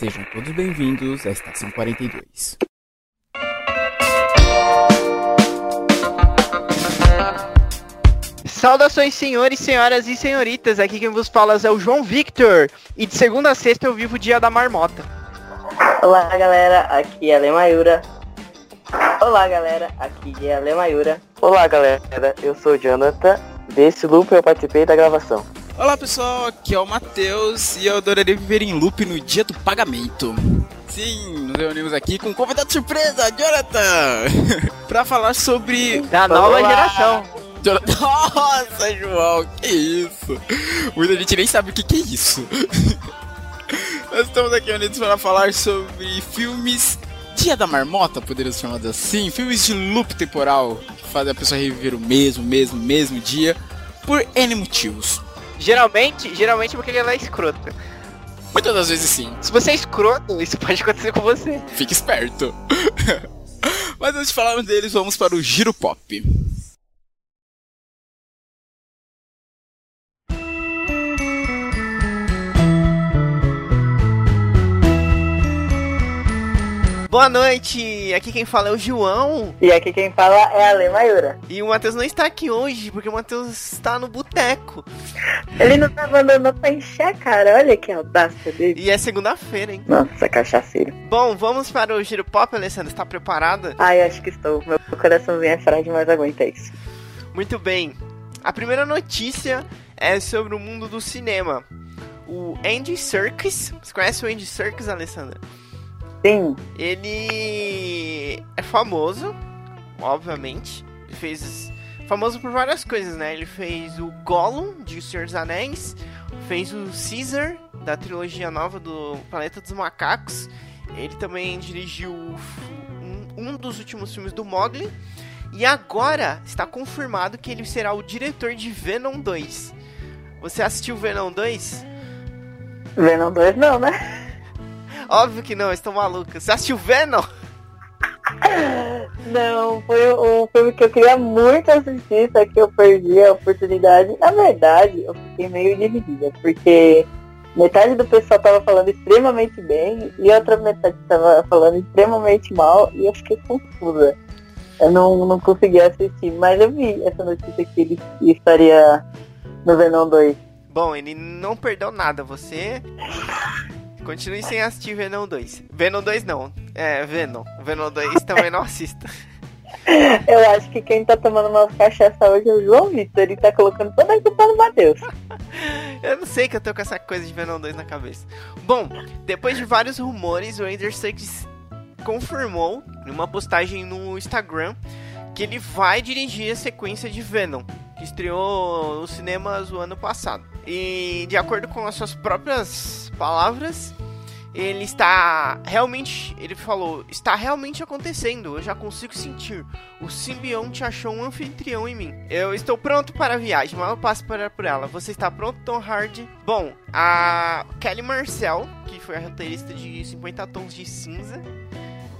Sejam todos bem-vindos à Estação 42. Saudações, senhores, senhoras e senhoritas. Aqui quem vos fala é o João Victor. E de segunda a sexta eu vivo o dia da marmota. Olá, galera. Aqui é a Lemayura. Olá, galera. Aqui é a Lemayura. Olá, galera. Eu sou o Jonathan. Desse loop eu participei da gravação. Olá, pessoal. Aqui é o Matheus e eu adoraria viver em loop no dia do pagamento. Sim, nos reunimos aqui com um convidado surpresa, Jonathan, para falar sobre Da nova geração. Jonathan- Nossa, João, que isso? Muita gente nem sabe o que, que é isso. Nós estamos aqui unidos para falar sobre filmes Dia da Marmota, poderíamos chamar assim. Filmes de loop temporal que fazem a pessoa reviver o mesmo, mesmo, mesmo dia por N motivos. Geralmente, geralmente porque ela é escrota. Muitas das vezes sim. Se você é escroto, isso pode acontecer com você. Fique esperto. Mas antes de falarmos deles, vamos para o Giro Pop. Boa noite, aqui quem fala é o João. E aqui quem fala é a Lemayura. E o Matheus não está aqui hoje, porque o Matheus está no boteco. Ele não tá mandando pra encher cara. Olha que audácia dele. E é segunda-feira, hein? Nossa, cachaceiro. Bom, vamos para o Giro Pop, Alessandra. Está preparada? Ai, acho que estou. Meu coraçãozinho é frágil, mas aguenta isso. Muito bem. A primeira notícia é sobre o mundo do cinema. O Andy Serkis. Você conhece o Andy Serkis, Alessandra? Sim, Ele é famoso, obviamente. Ele fez. Famoso por várias coisas, né? Ele fez o Gollum de O Senhor dos Anéis, fez o Caesar da trilogia nova do Planeta dos Macacos. Ele também dirigiu um, um dos últimos filmes do Mogli. E agora está confirmado que ele será o diretor de Venom 2. Você assistiu Venom 2? Venom 2 não, né? Óbvio que não, eu estou maluca. Você assistiu Venom? Não, foi um filme que eu queria muito assistir, só que eu perdi a oportunidade. Na verdade, eu fiquei meio dividida, porque metade do pessoal tava falando extremamente bem e outra metade tava falando extremamente mal e eu fiquei confusa. Eu não, não consegui assistir, mas eu vi essa notícia que ele estaria no Venom 2. Bom, ele não perdeu nada. Você continue sem assistir Venom 2. Venom 2 não. É, Venom. Venom 2 também não assista. Eu acho que quem tá tomando umas cachaça hoje é o João Vitor, ele tá colocando toda a culpa no Matheus. Eu não sei que eu tô com essa coisa de Venom 2 na cabeça. Bom, depois de vários rumores, o Ender Six confirmou em uma postagem no Instagram que ele vai dirigir a sequência de Venom, que estreou nos cinemas o ano passado. E de acordo com as suas próprias palavras, ele está realmente, ele falou, está realmente acontecendo. Eu já consigo sentir. O simbionte achou um anfitrião em mim. Eu estou pronto para a viagem, mal eu passo para por ela. Você está pronto, Tom Hardy? Bom, a Kelly Marcel, que foi a roteirista de 50 Tons de Cinza.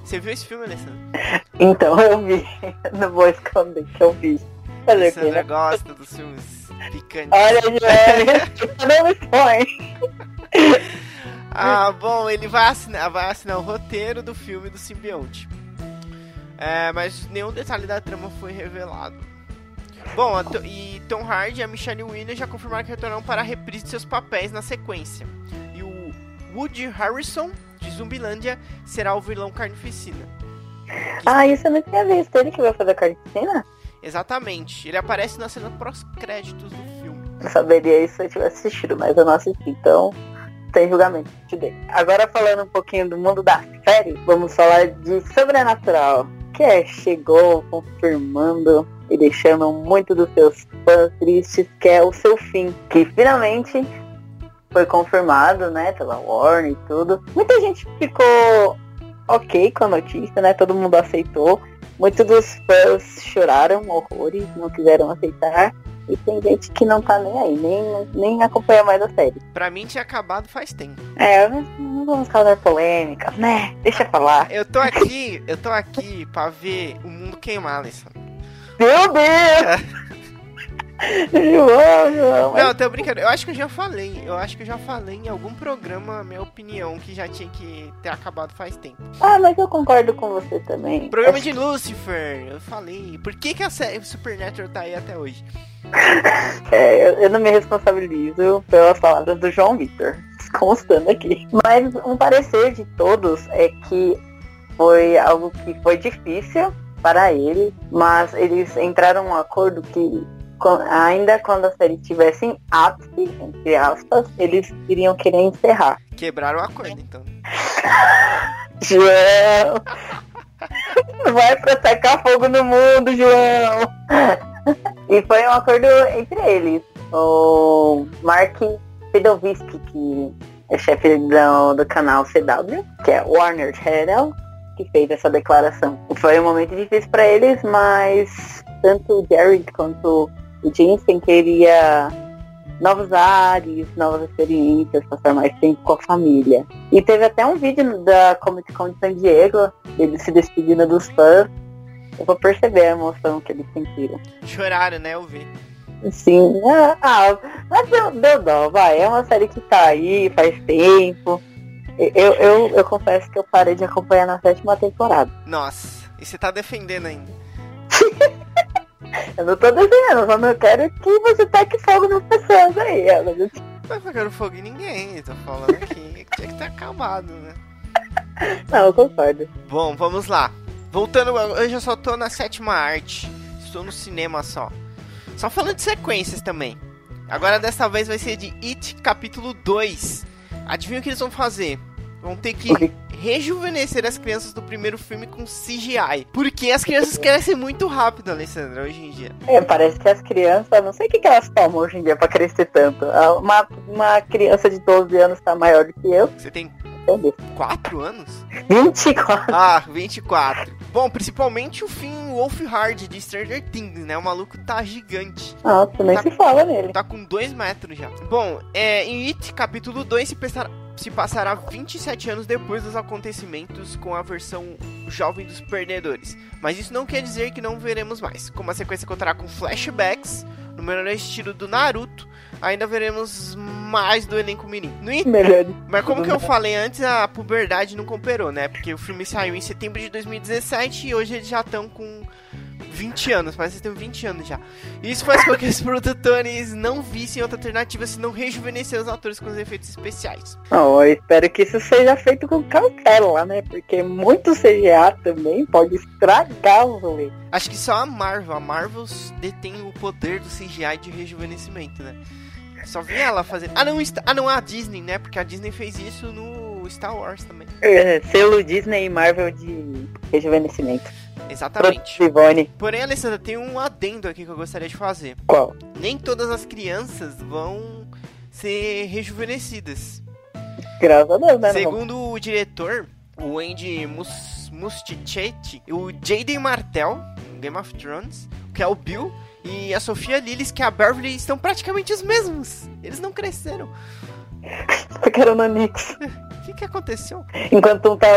Você viu esse filme, Alessandra? Então eu vi, não vou esconder que eu vi. Quê, Alessandra gosta dos filmes picantes. Olha, Joel, não me põe. Ah, bom, ele vai assinar, vai assinar o roteiro do filme do simbionte. É, mas nenhum detalhe da trama foi revelado. Bom, a e Tom Hardy e a Michelle Williams já confirmaram que retornarão para a reprise de seus papéis na sequência. E o Woody Harrison, de Zumbilândia, será o vilão carnificina. Ah, isso eu não tinha visto. Ele que vai fazer a carnicina? Exatamente, ele aparece na cena pós-créditos do filme. Eu saberia isso se eu tivesse assistido, mas eu não assisti, então sem julgamento. Te dei. Agora falando um pouquinho do mundo da série, vamos falar de Sobrenatural, que é, chegou confirmando e deixando muito dos seus fãs tristes, que é o seu fim, que finalmente foi confirmado, né, pela Warner e tudo. Muita gente ficou ok com a notícia, né, todo mundo aceitou. Muitos dos fãs choraram horrores, não quiseram aceitar. E tem gente que não tá nem aí, nem, nem acompanha mais a série. Pra mim tinha acabado faz tempo. É, não vamos causar polêmica, né? Deixa eu falar. Eu tô aqui, eu tô aqui pra ver o mundo queimar, Alessandro. Meu Deus! João, João. Não, tô brincando. Eu acho que eu já falei. Eu acho que eu já falei em algum programa minha opinião que já tinha que ter acabado faz tempo. Ah, mas eu concordo com você também. Programa de Lucifer, eu falei. Por que, que a série Supernatural tá aí até hoje? É, eu, eu não me responsabilizo pelas palavras do João Vitor, constando aqui. Mas um parecer de todos é que foi algo que foi difícil para ele, mas eles entraram em um acordo que ainda quando a série estivesse em ápice, entre aspas, eles iriam querer encerrar. Quebraram o acordo, então. João! Vai pra tacar fogo no mundo, João! E foi um acordo entre eles. O Mark Pedovski, que é chefe do, do canal CW, que é Warner Channel, que fez essa declaração. Foi um momento difícil para eles, mas tanto o Jerry quanto o Jensen queria novos ares, novas experiências, passar mais tempo com a família. E teve até um vídeo da Comic Con de San Diego, ele se despedindo dos fãs. Eu vou perceber a emoção que eles sentiram. Choraram, né? Eu vi. Sim, ah, ah, mas deu, deu dó, vai. É uma série que tá aí faz tempo. Eu, eu, eu confesso que eu parei de acompanhar na sétima temporada. Nossa, e você tá defendendo ainda. Eu não tô desenhando, só não quero que você taque fogo nas pessoas aí. Ela. Não pegando fogo em ninguém, tô falando aqui tinha que ter acabado, né? Não, eu concordo. Bom, vamos lá. Voltando, eu já só tô na sétima arte. Estou no cinema só. Só falando de sequências também. Agora dessa vez vai ser de It capítulo 2. Adivinha o que eles vão fazer? Vão ter que? Rejuvenescer as crianças do primeiro filme com CGI. Porque as crianças crescem muito rápido, Alessandra, hoje em dia. É, parece que as crianças, não sei o que, que elas tomam hoje em dia pra crescer tanto. Ah, Uma, uma criança de 12 anos tá maior do que eu. Você tem Entendeu? 4 anos? 24. Ah, 24. Bom, principalmente o Finn Wolfhard de Stranger Things, né? O maluco tá gigante. Nossa, nem Tá- se fala nele. Tá com 2 metros já. Bom, é, em It, capítulo 2, se, pensar- se passará 27 anos depois dos acontecimentos com a versão jovem dos perdedores. Mas isso não quer dizer que não veremos mais. Como a sequência contará com flashbacks, no melhor estilo do Naruto, ainda veremos mais do elenco menino. No en- Melhor. mas como que eu falei antes, a puberdade não cooperou, né? Porque o filme saiu em setembro de 2017 e hoje eles já estão com 20 anos, mas eles têm 20 anos já. Isso faz com que os produtores não vissem outra alternativa senão rejuvenescer os atores com os efeitos especiais. Não, eu espero que isso seja feito com cautela, né? Porque muito CGA também pode estragar o rolê. Acho que só a Marvel, a Marvel detém o poder do CGI de rejuvenescimento, né? Só vi ela fazendo. Ah, não, ah, não, a Disney, né? Porque a Disney fez isso no Star Wars também. É, selo Disney e Marvel de rejuvenescimento. Exatamente. Porém, Alessandra, tem um adendo aqui que eu gostaria de fazer. Qual? nem todas as crianças vão ser rejuvenescidas. Graças a Deus, né? Não Segundo o diretor, o Andy Mus Mustichetti, o Jaden Martell, Game of Thrones, que é o Bill, e a Sofia Lillis, que é a Beverly, estão praticamente os mesmos. Eles não cresceram. Era o Nanix. O que, que aconteceu? Enquanto um tá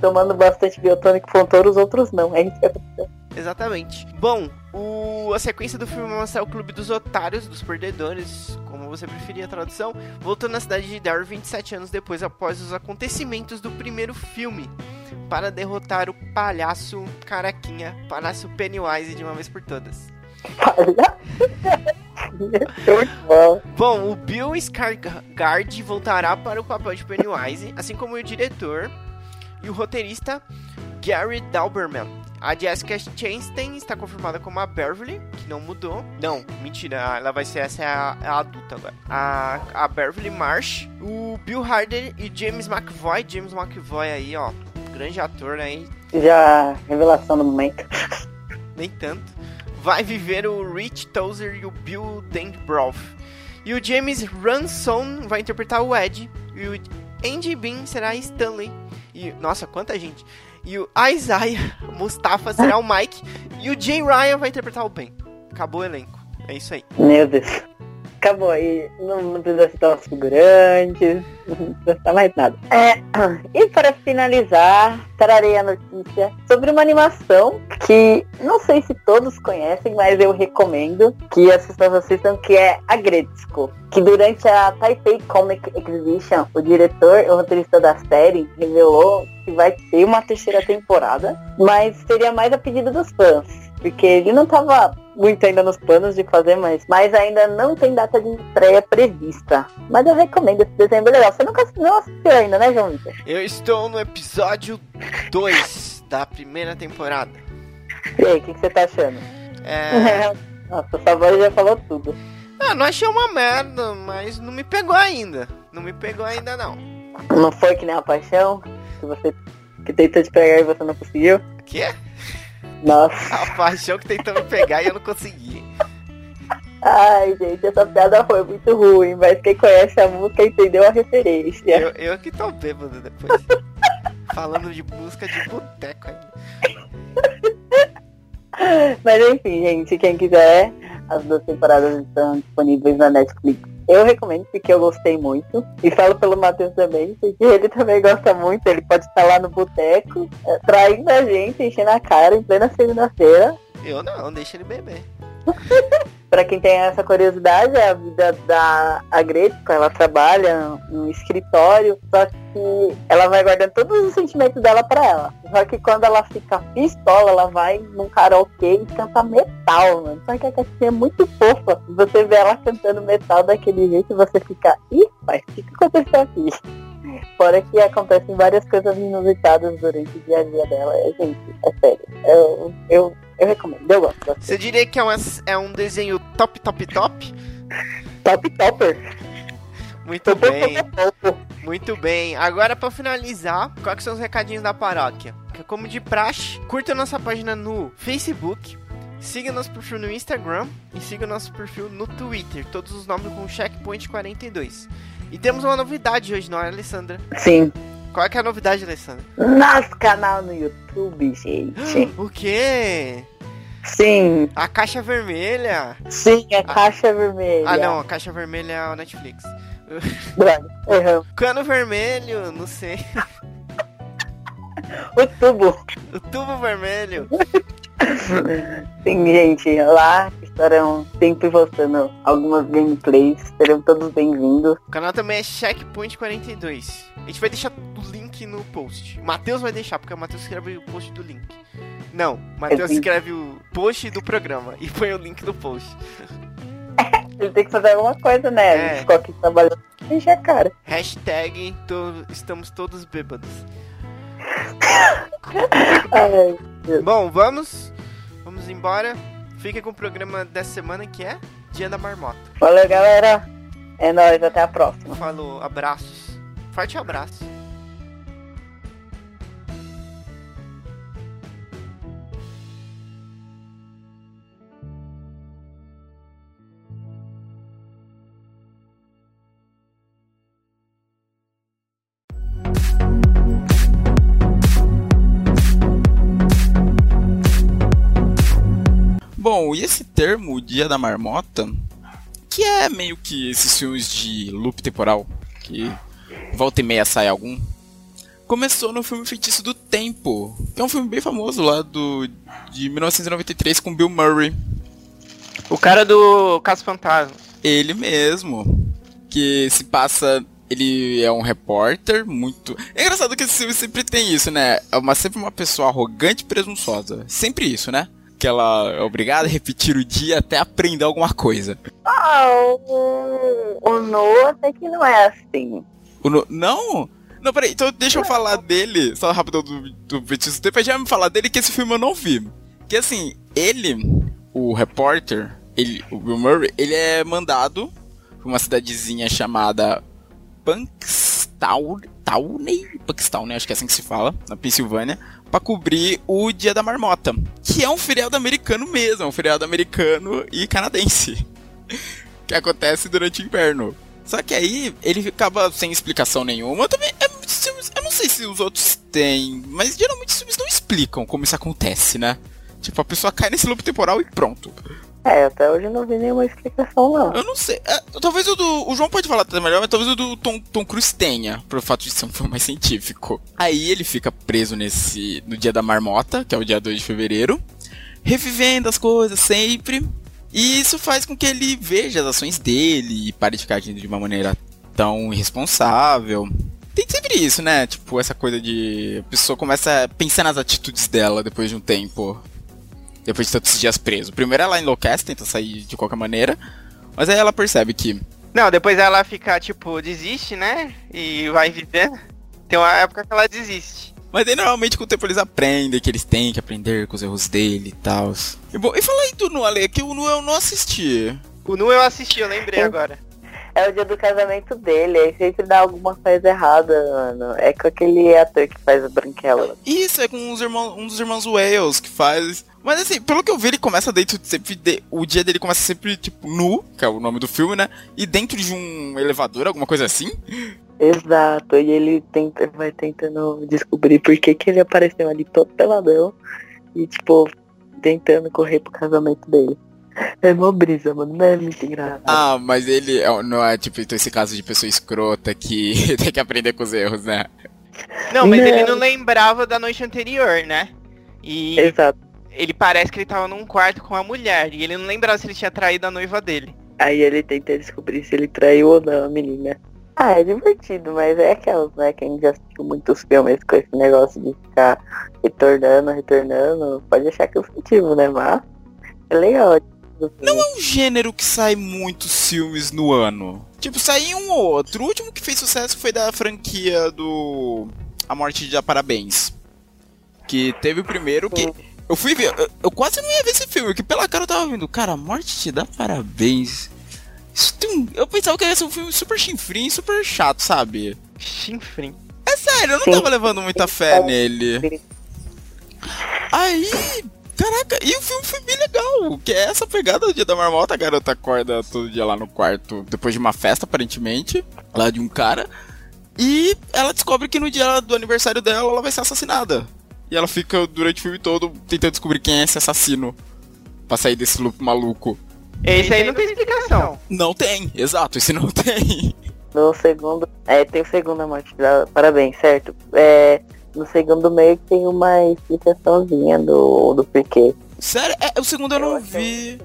tomando bastante biotônico Fontoura, os outros não. É isso que aconteceu. Exatamente. Bom, o- a sequência do filme vai mostrar o Clube dos Otários, dos Perdedores, como você preferia a tradução, voltando à cidade de Derry 27 anos depois, após os acontecimentos do primeiro filme, para derrotar o palhaço Caraquinha, palhaço Pennywise de uma vez por todas. Bom, o Bill Skarsgård voltará para o papel de Pennywise, assim como o diretor e o roteirista Gary Dauberman. A Jessica Chastain está confirmada como a Beverly, que não mudou. Não, mentira, ela vai ser essa é a, é a adulta agora. A, a Beverly Marsh, o Bill Harder e James McVoy. James McVoy aí, ó, grande ator aí, Já, revelação do momento. nem tanto. Vai viver o Rich Tozer e o Bill Denbrough. E o James Ransom vai interpretar o Ed. E o Andy Bean será Stanley. E, nossa, quanta gente. E o Isaiah Mustafa será o Mike. E o Jay Ryan vai interpretar o Ben. Acabou o elenco. É isso aí. Meu Deus. acabou aí. Não, não precisa citar os figurantes, não precisa citar mais nada. É, e para finalizar, trarei a notícia sobre uma animação que não sei se todos conhecem, mas eu recomendo que as pessoas assistam, que é a Gretzko. Que durante a Taipei Comic Exhibition, o diretor o roteirista da série revelou que vai ter uma terceira temporada, mas seria mais a pedido dos fãs. Porque ele não estava muito ainda nos planos de fazer, mas, mas ainda não tem data de estreia prevista. Mas eu recomendo esse desenho bem legal. Você nunca não assistiu ainda, né, João Vitor? Eu estou no episódio 2 da primeira temporada. E aí, o que, que, você tá achando? É. Nossa, sua voz já falou tudo. Ah, não achei uma merda, mas não me pegou ainda. Não me pegou ainda, não. Não foi que nem a paixão? Que você que tentou te pegar e você não conseguiu? Que? Nossa. A paixão que tentou me pegar e eu não consegui. Ai, gente, essa piada foi muito ruim, mas quem conhece a música entendeu a referência. Eu, eu que tô bêbado depois. Falando de música de boteco ainda. Mas enfim, gente, quem quiser, as duas temporadas estão disponíveis na Netflix. Eu recomendo porque eu gostei muito. E falo pelo Matheus também, porque ele também gosta muito. Ele pode estar lá no boteco, é, traindo a gente, enchendo a cara em plena segunda-feira. Eu não, deixa ele beber. Para quem tem essa curiosidade, é a vida da Agretzko, ela trabalha no escritório, só que ela vai guardando todos os sentimentos dela para ela. Só que quando ela fica pistola, ela vai num karaokê e canta metal, mano. Só que a Cassinha é muito fofa. Você vê ela cantando metal daquele jeito e você fica, ih, pai, o que, que aconteceu aqui? Fora que acontecem várias coisas inusitadas durante o dia a dia dela. É, gente, é sério. Eu, eu eu recomendo, eu gosto. Você diria que é, uma, é um desenho top, top, top? Top topper. Muito bem. Muito bem. Agora para finalizar, quais são os recadinhos da paróquia? Como de praxe, curta nossa página no Facebook, siga nosso perfil no Instagram e siga nosso perfil no Twitter. Todos os nomes com checkpoint 42. E temos uma novidade hoje, não é, Alessandra? Sim. Qual é, que é a novidade, Alessandra? Nosso canal no YouTube, gente. O quê? Sim. A caixa vermelha? Sim, a, a... caixa vermelha. Ah, não, a caixa vermelha é a Netflix. uhum. Cano vermelho, não sei. o tubo. O tubo vermelho. Sim, gente, lá estarão sempre postando algumas gameplays. Serão todos bem-vindos. O canal também é Checkpoint 42. A gente vai deixar o link no post. O Matheus vai deixar, porque o Matheus escreve o post do link. Não, o Matheus escreve o post do programa e põe o link no post. Ele tem que fazer alguma coisa, né? É. Ficou aqui trabalhando encher a cara. Hashtag to estamos todos bêbados. Ai, Bom, vamos. Vamos embora. Fica com o programa dessa semana que é Dia da Marmota. Valeu, galera. É nóis, até a próxima. Falou, abraços. Forte abraço. Esse termo, Dia da Marmota, que é meio que esses filmes de loop temporal, que volta e meia sai algum, começou no filme Feitiço do Tempo, que é um filme bem famoso lá do de 1993 com Bill Murray. O cara do Caso Fantasma. Ele mesmo, que se passa ele é um repórter muito. É engraçado que esse filme sempre tem isso, né? É uma, sempre uma pessoa arrogante e presunçosa. Sempre isso, né? Que ela é obrigada a repetir o dia até aprender alguma coisa. Ah, o, o Noah até que não é assim. O no... Não? Não, peraí, então deixa eu falar dele, só rápido do, do Feitiço Depois já me falar dele que esse filme eu não vi. Que assim, ele, o repórter, ele, o Bill Murray, ele é mandado pra uma cidadezinha chamada Punkstown, Punkstown, acho que é assim que se fala, na Pensilvânia, para cobrir o Dia da Marmota, que é um feriado americano mesmo, é um feriado americano e canadense, que acontece durante o inverno. Só que aí ele ficava sem explicação nenhuma. Eu também, é, eu não sei se os outros têm, mas geralmente os filmes não explicam como isso acontece, né? Tipo, a pessoa cai nesse loop temporal e pronto. É, até hoje eu não vi nenhuma explicação, não. Eu não sei. É, talvez o do. O João pode falar até melhor, mas talvez o do Tom, Tom Cruise tenha, pelo fato de ser um filme mais científico. Aí ele fica preso nesse. no dia da marmota, que é o dia 2 de fevereiro, revivendo as coisas sempre. E isso faz com que ele veja as ações dele e pare de ficar agindo de uma maneira tão irresponsável. Tem sempre isso, né? Tipo, essa coisa de. A pessoa começa a pensar nas atitudes dela depois de um tempo. Depois de tantos dias preso. Primeiro ela enlouquece, tenta sair de qualquer maneira. Mas aí ela percebe que. Não, depois ela fica, tipo, desiste, né? E vai vivendo. Tem uma época que ela desiste. Mas aí normalmente com o tempo eles aprendem que eles têm que aprender com os erros dele e tal. E, bom, e fala aí do Nu, Ale, que o Nu eu não assisti. O Nu eu assisti, eu lembrei agora. É o dia do casamento dele, aí sempre dá alguma coisa errada, mano. É com aquele ator que faz o Branquela. Isso, é com os irmãos, um dos irmãos Wales que faz. Mas assim, pelo que eu vi, ele começa dentro de sempre. de- o dia dele começa sempre, tipo, nu, que é o nome do filme, né? E dentro de um elevador, alguma coisa assim. Exato, e ele tenta, vai tentando descobrir por que, que ele apareceu ali todo peladão e, tipo, tentando correr pro casamento dele. É mó brisa, mano, não é muito engraçado. Ah, mas ele é- não é tipo então, esse caso de pessoa escrota que tem que aprender com os erros, né? Não, mas Não. ele não lembrava da noite anterior, né? E Exato. ele parece que ele tava num quarto com a mulher. E ele não lembrava se ele tinha traído a noiva dele. Aí ele tenta descobrir se ele traiu ou não a menina. Ah, é divertido, mas é aquelas, né? Quem já assistiu muitos filmes com esse negócio de ficar retornando, retornando, pode achar que é cansativo, né? Mas é legal. Não é um gênero que sai muitos filmes no ano. Tipo, sai um ou outro. O último que fez sucesso foi da franquia do A Morte de Dá Parabéns. Que teve o primeiro que. Eu fui ver. Eu, eu quase não ia ver esse filme, porque pela cara eu tava vendo. Cara, A Morte te dá parabéns. Isso tem um- Eu pensava que ia ser um filme super chinfrim, super chato, sabe? Chinfrim. É sério, eu não tava levando muita fé nele. Aí, caraca, e o filme foi bem legal. Que é essa pegada do dia da marmota, a garota acorda todo dia lá no quarto, depois de uma festa, aparentemente, lá de um cara. E ela descobre que no dia do aniversário dela, ela vai ser assassinada. E ela fica durante o filme todo tentando descobrir quem é esse assassino. Pra sair desse loop maluco. Esse aí não tem explicação. Não tem, exato, esse não tem. No segundo. É, tem o segundo a morte da. Parabéns, certo? É. No segundo meio tem uma explicaçãozinha do, do porquê. Sério, é, o segundo eu Eu não achei- vi.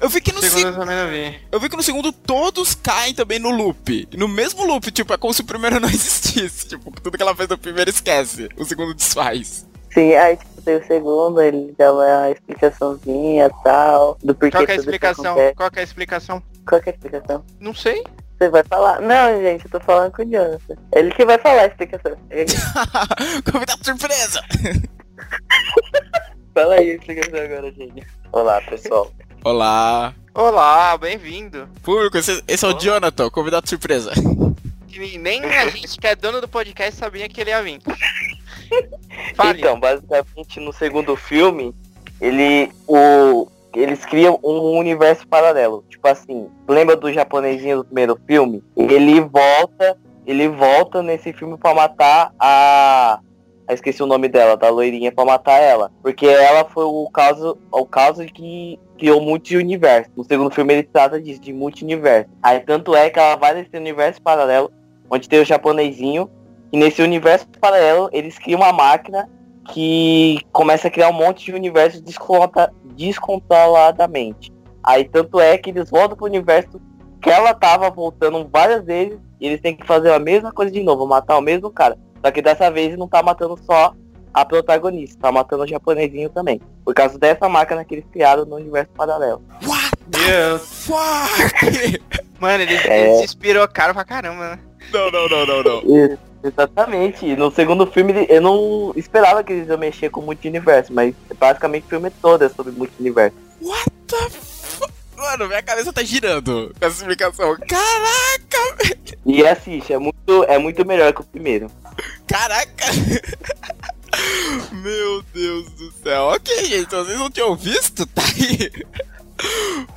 Eu vi que no Segundo segundo. eu vi. Eu vi que no segundo todos caem também no loop. No mesmo loop, tipo, é como se o primeiro não existisse. Tipo, tudo que ela fez no primeiro esquece. O segundo desfaz. Sim, aí tipo, tem o segundo, ele dá uma explicaçãozinha e tal. Do porquê Qual que é a explicação? Qual que é a explicação? Qual que é a explicação? Não sei. Você vai falar? Não, gente, eu tô falando com o Jonathan. Ele que vai falar a explicação. Convidado surpresa! Fala aí a explicação agora, gente. Olá, pessoal. Olá. Olá, bem-vindo. Público, esse, esse é o Jonathan, convidado surpresa. Que Nem a gente que é dono do podcast sabia que ele ia vir. Fale. Então, basicamente no segundo filme, ele. O, eles criam um universo paralelo. Tipo assim, lembra do japonesinho do primeiro filme? Ele volta. Ele volta nesse filme pra matar a. Eu esqueci o nome dela, da loirinha, pra matar ela. Porque ela foi o caso, o caso que criou multi-universo. No segundo filme ele trata disso, de multi-universo. Aí tanto é que ela vai nesse universo paralelo, onde tem o japonesinho, e nesse universo paralelo eles criam uma máquina que começa a criar um monte de universos desconta, descontroladamente. Aí tanto é que eles voltam pro universo que ela tava voltando várias vezes e eles têm que fazer a mesma coisa de novo, matar o mesmo cara. Só que dessa vez ele não tá matando só a protagonista, tá matando o japonesinho também. Por causa dessa máquina que eles criaram no universo paralelo. What Meu, fuck? mano, ele, É. ele se inspirou caro pra caramba, né? Não, não, não, não, não. Isso, exatamente. No segundo filme eu não esperava que eles iam mexer com o multiverso, mas basicamente o filme todo é sobre multiverso. What the fuck? Mano, minha cabeça tá girando com essa explicação. Caraca, velho. E assiste, é muito, é muito melhor que o primeiro. Caraca! Meu Deus do céu. Ok, gente, vocês não tinham visto? Tá aí.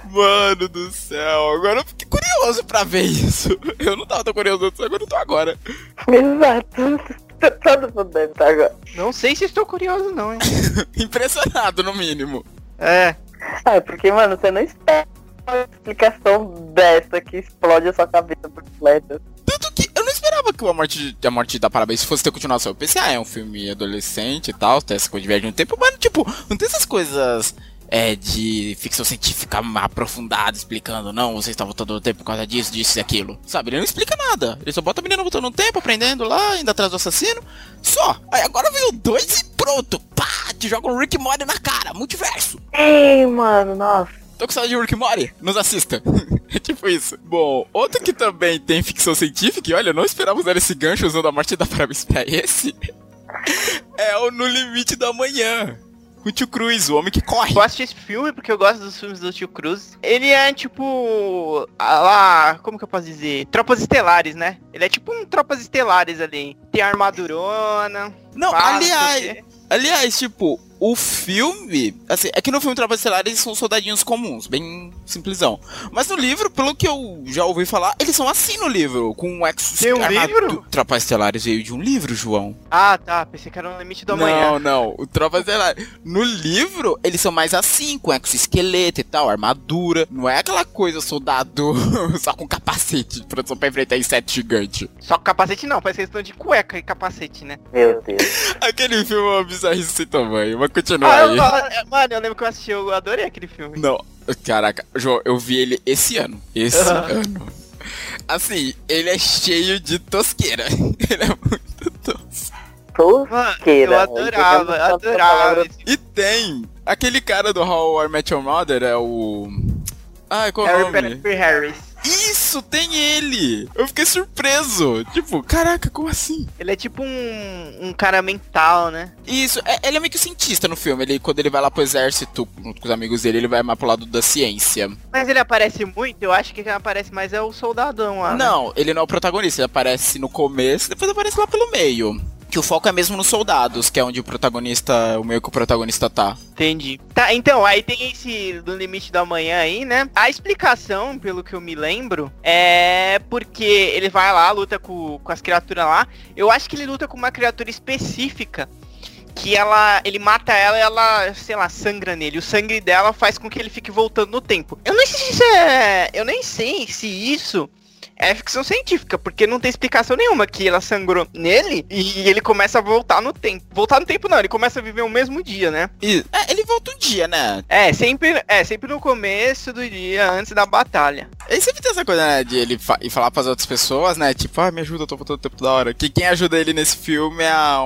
Mano do céu. Agora eu fiquei curioso pra ver isso. Eu não tava tão curioso antes, agora eu tô agora. Exato. Todo mundo deve estar agora. Não sei se estou curioso não, hein? Impressionado, no mínimo. É. Ah, porque, mano, você não espera uma explicação dessa que explode a sua cabeça por completo. Tanto que eu não esperava que a morte, a morte da Parabéns fosse ter continuação. Eu pensei, ah, é um filme adolescente e tal, tem essa coisa de viagem no tempo, mas, tipo, não tem essas coisas é, de ficção científica aprofundada, explicando, não, você está voltando no tempo por causa disso, disso e aquilo. Sabe, ele não explica nada. Ele só bota a menina voltando no tempo, aprendendo lá, indo atrás do assassino. Só. Aí agora veio dois e pronto. Pá, te joga um Rick Mori na cara, multiverso. Ei, mano, nossa. Tô com saudade de Rick Mori, nos assista. é tipo isso. Bom, outro que também tem ficção científica, e olha, eu não esperava usar esse gancho usando a morte da Parabéns pra esse. é o No Limite da Manhã. Com o tio Cruz, o homem que corre. Eu assisti esse filme porque eu gosto dos filmes do tio Cruz. Ele é tipo. lá. Como que eu posso dizer? Tropas estelares, né? Ele é tipo um Tropas Estelares ali. Tem armadurona. Não, aliás, quê. aliás, tipo, o filme, assim, é que no filme Tropas Estelares eles são soldadinhos comuns, bem simplesão. Mas no livro, pelo que eu já ouvi falar, eles são assim no livro, com um exo Tem um livro? Tropas Estelares veio de um livro, João. Ah, tá. Pensei que era no limite do amanhã. Não, não. O Tropas Estelares. No livro, eles são mais assim, com exoesqueleto e tal, armadura. Não é aquela coisa soldado só com capacete, produção pra enfrentar inseto gigante. Só com capacete não, parece que eles estão de cueca e capacete, né? Meu Deus. Aquele filme é uma bizarrice sem tamanho. Mas continua Ah, eu, aí. go- mano, eu lembro que eu assisti, eu adorei aquele filme. Não, caraca, João, eu vi ele esse ano. Esse Ah. ano. Assim, ele é cheio de tosqueira. Ele é muito tosco. Tosqueira. eu adorava, Essa adorava. E tem aquele cara do How I Met Your Mother, é o. Ai, qual é o Harry nome? Perry Harris. Isso, tem ele! Eu fiquei surpreso. Tipo, caraca, como assim? Ele é tipo um, um cara mental, né? Isso, é- ele é meio que cientista no filme. Ele, quando ele vai lá pro exército junto com os amigos dele, ele vai mais pro lado da ciência. Mas ele aparece muito, eu acho que quem aparece mais é o soldadão lá. né? Não, ele não é o protagonista, ele aparece no começo, depois aparece lá pelo meio. Que o foco é mesmo nos soldados, que é onde o protagonista, o meio que o protagonista tá. Entendi. Tá, então, aí tem esse do limite da manhã aí, né? A explicação, pelo que eu me lembro, é porque ele vai lá, luta com, com as criaturas lá. Eu acho que ele luta com uma criatura específica. Que ela. Ele mata ela e ela, sei lá, sangra nele. O sangue dela faz com que ele fique voltando no tempo. Eu nem sei se isso é. Eu nem sei se isso é ficção científica, porque não tem explicação nenhuma que ela sangrou nele e ele começa a voltar no tempo. Voltar no tempo não, ele começa a viver o mesmo dia, né? E, é, ele volta um dia, né? É, sempre, é, sempre no começo do dia, antes da batalha. Ele sempre tem essa coisa, né, de ele fa ir falar pras outras pessoas, né? Tipo, ah, me ajuda, eu tô voltando o tempo da hora. Que quem ajuda ele nesse filme é a,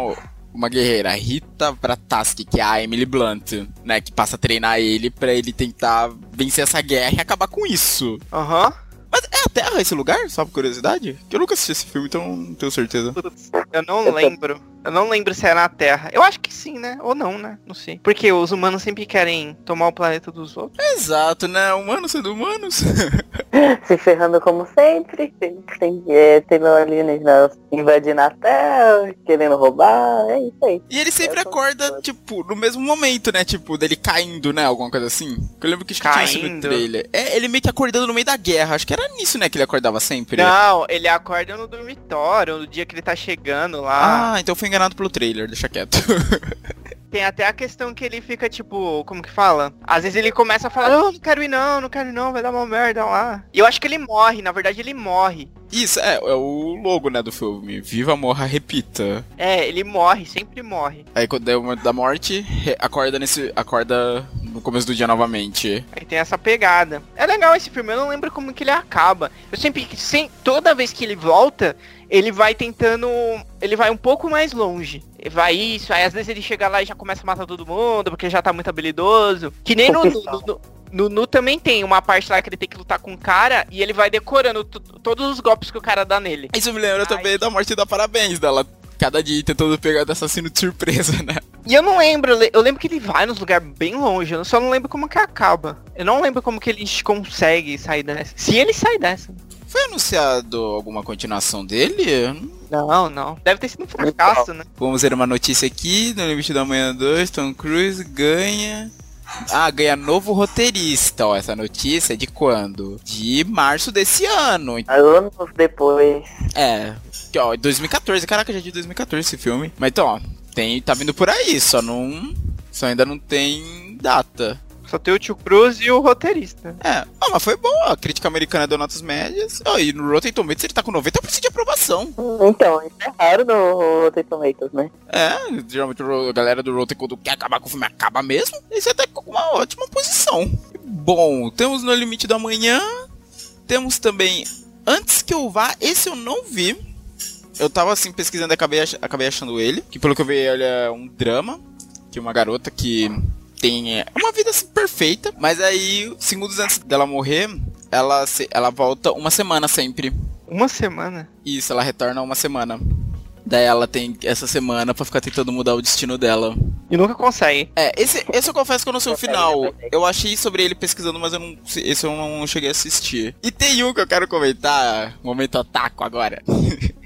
uma guerreira, Rita Brataski, que é a Emily Blunt, né? Que passa a treinar ele pra ele tentar vencer essa guerra e acabar com isso. Aham. Mas é a Terra esse lugar? Só por curiosidade? Que eu nunca assisti esse filme, então não tenho certeza. Eu não lembro. Eu não lembro se é na Terra. Eu acho que sim, né? Ou não, né? Não sei. Porque os humanos sempre querem tomar o planeta dos outros. Exato, né? Humanos sendo humanos. Se ferrando como sempre. Tem, é, tem meu alienígena invadindo a Terra, querendo roubar. É isso aí. E ele sempre Eu tô- acorda, tipo, no mesmo momento, né? Tipo, dele caindo, né? Alguma coisa assim. Que eu lembro que acho que tinha isso no Caindo. trailer. É, ele meio que acordando no meio da guerra. Acho que era nisso, né? Que ele acordava sempre. Não, ele acorda no dormitório, no dia que ele tá chegando lá. Ah, então foi enganado pelo trailer, deixa quieto. Tem até a questão que ele fica, tipo, como que fala? Às vezes ele começa a falar, não, não quero ir não, não quero ir não, vai dar uma merda lá. E eu acho que ele morre, na verdade ele morre. Isso, é, é o logo, né, do filme. Viva, morra, repita. É, ele morre, sempre morre. Aí quando é o momento da morte, acorda nesse. acorda no começo do dia novamente. Aí tem essa pegada. É legal esse filme, eu não lembro como que ele acaba. Eu sempre, sem, toda vez que ele volta, ele vai tentando, ele vai um pouco mais longe. Vai isso, aí às vezes ele chega lá e já começa a matar todo mundo, porque já tá muito habilidoso. Que nem no, no, no, no, no também tem uma parte lá que ele tem que lutar com o cara e ele vai decorando todos os golpes que o cara dá nele. Isso me lembra Ai. também da morte da Parabéns dela. Cada dia tentando pegar do assassino de surpresa, né? E eu não lembro, eu le- eu lembro que ele vai nos lugares bem longe, eu só não lembro como que acaba. Eu não lembro como que ele consegue sair dessa. Se ele sai dessa. Foi anunciado alguma continuação dele? Não, não. Deve ter sido um fracasso, né? Vamos ver uma notícia aqui, no Limite da Manhã 2, Tom Cruise ganha... Ah, ganha novo roteirista, ó, essa notícia é de quando? De março desse ano. Anos depois. É, que, ó, 2014, caraca, já é de 2014 esse filme. Mas então, ó, tem, tá vindo por aí, só não... Só ainda não tem data. Só tem o tio Cruz e o roteirista. É, ah, mas foi boa. A crítica americana deu notas médias. Ah, e no Rotten Tomatoes ele tá com 90% de aprovação. Então, isso é raro no Rotten Tomatoes, né? É, geralmente a galera do Rotten quando quer acabar com o filme acaba mesmo. Esse até com uma ótima posição. Bom, temos No Limite da Manhã. Temos também Antes que eu vá, esse eu não vi. Eu tava assim pesquisando e acabei, ach- acabei achando ele. Que pelo que eu vi, ele é um drama. Que uma garota que tem é, uma vida assim, perfeita. Mas aí, segundos antes dela morrer, ela, se- ela volta uma semana sempre. Uma semana. Isso, ela retorna uma semana. Daí ela tem essa semana pra ficar tentando mudar o destino dela. E nunca consegue. É, esse, esse eu confesso que eu não sei o final. Eu achei sobre ele pesquisando, mas eu não, esse eu não cheguei a assistir. E tem um que eu quero comentar, momento ataco agora.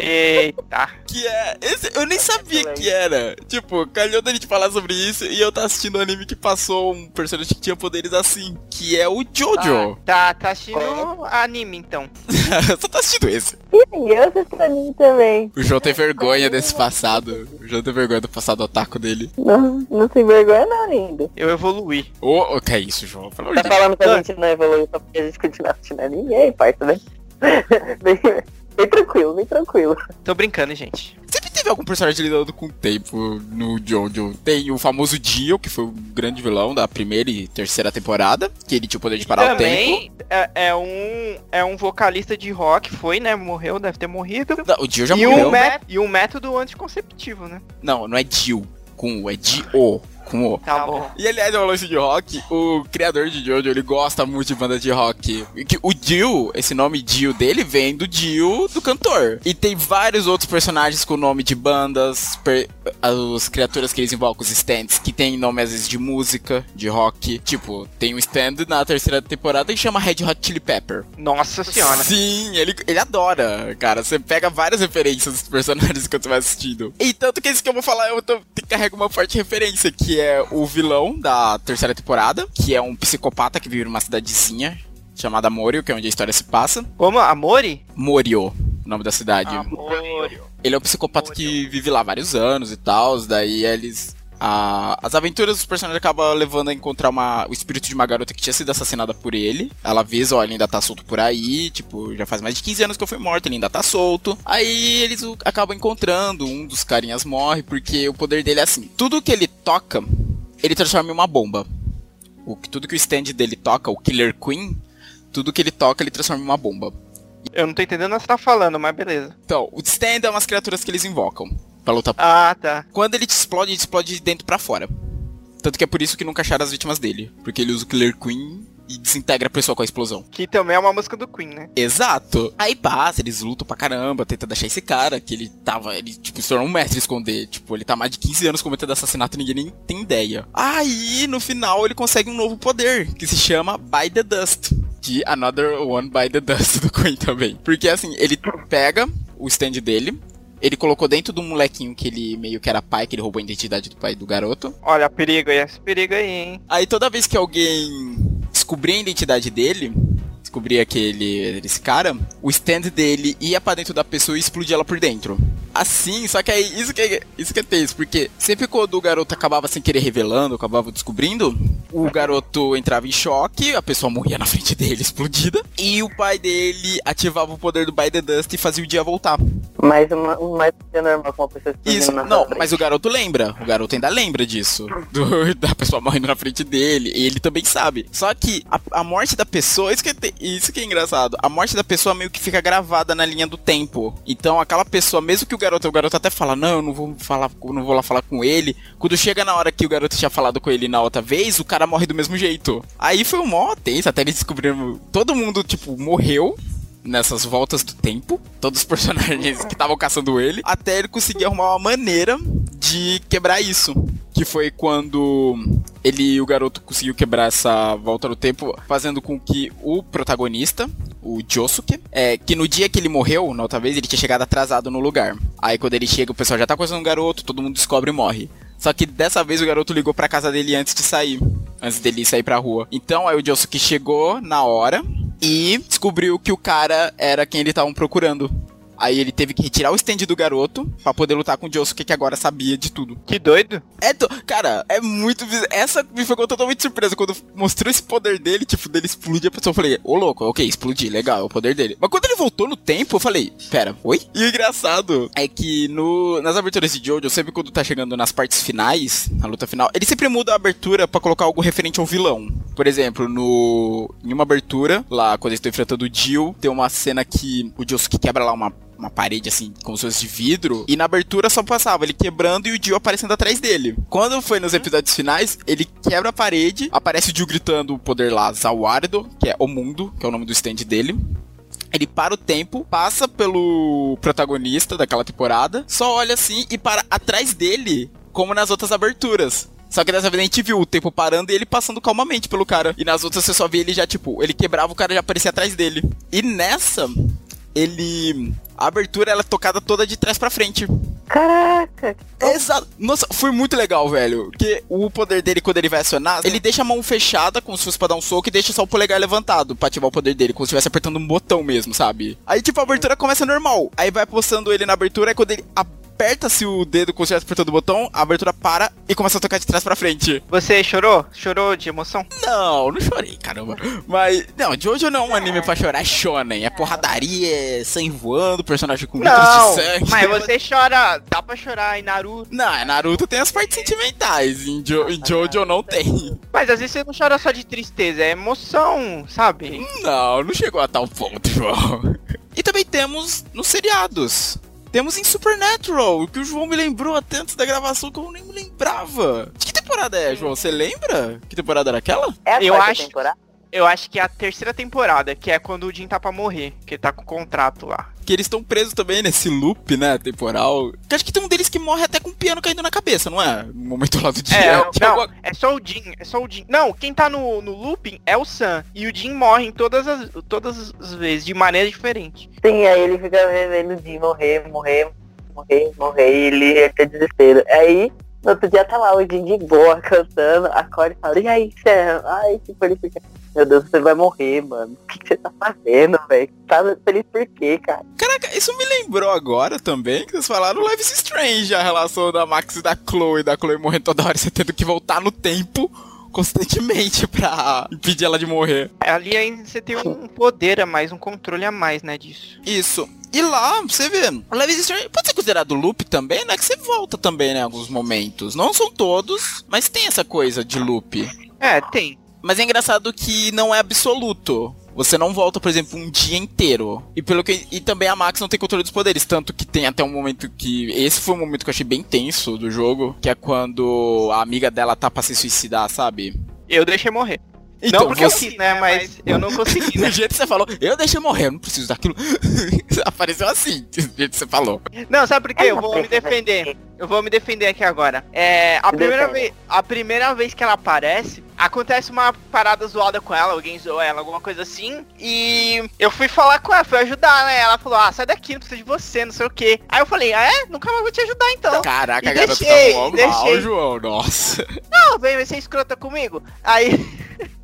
Eita. Que é. Esse, eu nem sabia que era. Tipo, calhou da gente falar sobre isso e eu tava assistindo um anime que passou um personagem que tinha poderes assim. Que é o Jojo. Tá, tá assistindo anime então. Só tá assistindo esse. E eu assisto anime também. O João tem vergonha desse passado. O João tem vergonha do passado otaku dele. Não, não se envergonha não, lindo. Eu evoluí. Ô, ô, que é isso, João? Pelo Tá falando que a gente não evoluiu só porque a gente continua assistindo anime? E aí, parça, né? bem, tranquilo, bem tranquilo. Tô brincando, gente. Sempre teve algum personagem lidando com o tempo no Jojo. Tem o famoso Dio, que foi o grande vilão da primeira e terceira temporada, que ele tinha o poder de parar o tempo. Também é, é um é um vocalista de rock, foi, né? Morreu, deve ter morrido. Não, o Dio já e, morreu. um mé- e um método anticonceptivo, né? Não, não é Dio com o, é Dio com o. Tá, bom. E aliás, é um lance de rock, o criador de Jojo, ele gosta muito de banda de rock. O Dio, esse nome Dio dele vem do Dio do cantor. E tem vários outros personagens com nome de bandas, per- as criaturas que eles invocam, os stands, que tem nome às vezes de música, de rock. Tipo, tem um stand na terceira temporada que chama Red Hot Chili Pepper. Nossa senhora. Sim, ele, ele adora, cara. Você pega várias referências dos personagens que você vai assistindo. E tanto que esse que eu vou falar, eu tô, carrego uma forte referência, que é o vilão da terceira temporada, que é um psicopata que vive numa cidadezinha chamada Morio, que é onde a história se passa. Como? Amori? Morio, o nome da cidade. Amori. Ele é um psicopata que vive lá há vários anos e tal, daí eles. A- as aventuras dos personagens acabam levando a encontrar uma, o espírito de uma garota que tinha sido assassinada por ele. Ela avisa, ó, ele ainda tá solto por aí, tipo, já faz mais de 15 anos que eu fui morto, ele ainda tá solto. Aí eles o- acabam encontrando, um dos carinhas morre, porque o poder dele é assim: tudo que ele toca, ele transforma em uma bomba. O, tudo que o stand dele toca, o Killer Queen, tudo que ele toca, ele transforma em uma bomba. Eu não tô entendendo o que você tá falando, mas beleza. Então, o stand é umas criaturas que eles invocam pra lutar Ah, tá. Quando ele te explode, ele explode de dentro pra fora. Tanto que é por isso que nunca acharam as vítimas dele. Porque ele usa o Killer Queen e desintegra a pessoa com a explosão. Que também é uma música do Queen, né? Exato. Aí passa, eles lutam pra caramba, tentando achar esse cara, que ele tava, ele, tipo, se tornou um mestre esconder. Tipo, ele tá mais de 15 anos cometendo assassinato e ninguém nem tem ideia. Aí, no final, ele consegue um novo poder, que se chama By the Dust. De Another One by the Dust do Queen também. Porque assim, ele pega o stand dele, ele colocou dentro de um molequinho que ele meio que era pai, que ele roubou a identidade do pai do garoto. Olha, perigo aí, esse perigo aí, hein? Aí toda vez que alguém descobria a identidade dele, descobria aquele esse cara, o stand dele ia pra dentro da pessoa e explodia ela por dentro. Assim, só que aí isso que é, isso que é tenso, porque sempre quando o garoto acabava sem querer revelando, acabava descobrindo, o garoto entrava em choque, a pessoa morria na frente dele explodida, e o pai dele ativava o poder do By the Dust e fazia o dia voltar. Mas uma, um mais é normal com uma pessoa explodindo Isso, não, mas o garoto lembra. O garoto ainda lembra disso. do- da pessoa morrendo na frente dele. E ele também sabe. Só que a, a morte da pessoa, isso que, é, isso que é engraçado. A morte da pessoa meio que fica gravada na linha do tempo. Então aquela pessoa, mesmo que o garoto, o garoto até fala, não, eu não vou falar, não vou lá falar com ele. Quando chega na hora que o garoto tinha falado com ele na outra vez, o cara morre do mesmo jeito. Aí foi um mó tenso, até eles descobriram. Todo mundo, tipo, morreu nessas voltas do tempo, todos os personagens que estavam caçando ele, até ele conseguir arrumar uma maneira de quebrar isso. Que foi quando ele e o garoto conseguiu quebrar essa volta no tempo, fazendo com que o protagonista, o Josuke, é, que no dia que ele morreu, na outra vez, ele tinha chegado atrasado no lugar. Aí quando ele chega, o pessoal já tá coisando o garoto, todo mundo descobre e morre. Só que dessa vez o garoto ligou pra casa dele antes de sair. Antes dele sair pra rua. Então aí o Josuke chegou na hora e descobriu que o cara era quem eles estavam procurando. Aí ele teve que retirar o stand do garoto pra poder lutar com o Josuke, que agora sabia de tudo. Que doido. É, do... cara, é muito. Essa me ficou totalmente surpresa quando mostrou esse poder dele, tipo, dele explodir a pessoa. Eu falei, ô louco, ok, explodir, legal, é o poder dele. Mas quando ele voltou no tempo, eu falei, pera, oi? E o engraçado é que no, nas aberturas de Jojo, sempre quando tá chegando nas partes finais, na luta final, ele sempre muda a abertura pra colocar algo referente ao vilão. Por exemplo, no em uma abertura, lá quando eles estão enfrentando o Jill, tem uma cena que o Josuke quebra lá uma uma parede assim, como se fosse de vidro, e na abertura só passava ele quebrando e o Dio aparecendo atrás dele. Quando foi nos episódios finais, ele quebra a parede, aparece o Dio gritando o poder lá, Zawardo, que é o mundo, que é o nome do stand dele. Ele para o tempo, passa pelo protagonista daquela temporada, só olha assim e para atrás dele, como nas outras aberturas. Só que dessa vez a gente viu o tempo parando e ele passando calmamente pelo cara. E nas outras você só via ele já, tipo, ele quebrava, o cara já aparecia atrás dele. E nessa, ele. A abertura ela é tocada toda de trás pra frente. Caraca. Exato. Nossa, foi muito legal, velho. Porque o poder dele, quando ele vai acionar, ele deixa a mão fechada, como se fosse pra dar um soco, e deixa só o polegar levantado pra ativar o poder dele, como se estivesse apertando um botão mesmo, sabe? Aí, tipo, a abertura começa normal. Aí vai postando ele na abertura, aí quando ele aperta-se o dedo como se estivesse apertando o botão, a abertura para e começa a tocar de trás pra frente. Você chorou? Chorou de emoção? Não, não chorei, caramba. Mas, não, Jojo não é um anime pra chorar, é shonen. É porradaria, é sangue voando, personagem com litros de sangue. mas você chora, dá pra chorar em Naruto. Não, é Naruto tem as partes sentimentais, em, jo em Jojo não tem. Mas às vezes você não chora só de tristeza, é emoção, sabe? Não, não chegou a tal ponto, João. E também temos nos seriados. Temos em Supernatural, que o João me lembrou até antes da gravação que eu nem me lembrava. De que temporada é, João? Você lembra? Que temporada era aquela? É a Eu quarta acho- temporada? Eu acho que é a terceira temporada, que é quando o Jin tá pra morrer, que ele tá com o contrato lá. Que eles estão presos também nesse loop, né, temporal. Que acho que tem um deles que morre até com um piano caindo na cabeça, não é? No momento lá do dia. É, não, alguma- é só o Jin, é só o Jin. Não, quem tá no, no looping é o Sam. E o Jin morre em todas as, todas as vezes, de maneira diferente. Sim, aí ele fica vendo de morrer, morrer, morrer, morrer, e ele em desespero. Aí, no outro dia tá lá o Jim de boa, cantando, acorda e fala, e aí, Sam? Ai, tipo, ele fica, meu Deus, você vai morrer, mano. O que você tá fazendo, velho? Tá feliz por quê, cara? Caraca, isso me lembrou agora também, que vocês falaram Life is Strange, a relação da Max e da Chloe, da Chloe morrendo toda hora, e você tendo que voltar no tempo constantemente pra impedir ela de morrer. Ali ainda você tem um poder a mais, um controle a mais, né, disso. Isso. E lá, você vê, o Life is Strange pode ser considerado loop também, né? Que você volta também, né, em alguns momentos. Não são todos, mas tem essa coisa de loop. É, tem. Mas é engraçado que não é absoluto. Você não volta, por exemplo, um dia inteiro. E pelo que e também a Max não tem controle dos poderes, tanto que tem até um momento que esse foi um momento que eu achei bem tenso do jogo, que é quando a amiga dela tá pra se suicidar, sabe? Eu deixei morrer. Então, não porque eu você- quis, né, mas eu não consegui, do né. jeito que você falou, eu deixei morrer, eu não preciso daquilo. Apareceu assim, do jeito que você falou. Não, sabe por quê? Eu vou me defender. de- Eu vou me defender aqui agora. É, a primeira vez, a primeira vez que ela aparece, acontece uma parada zoada com ela, alguém zoou ela, alguma coisa assim, e eu fui falar com ela, fui ajudar, né? Ela falou: "Ah, sai daqui, não precisa de você, não sei o quê". Aí eu falei: "Ah, é? Nunca mais vou te ajudar então". Caraca, E a garota deixei, tá mal, deixei. João, nossa. Não, vem, vai ser escrota comigo. Aí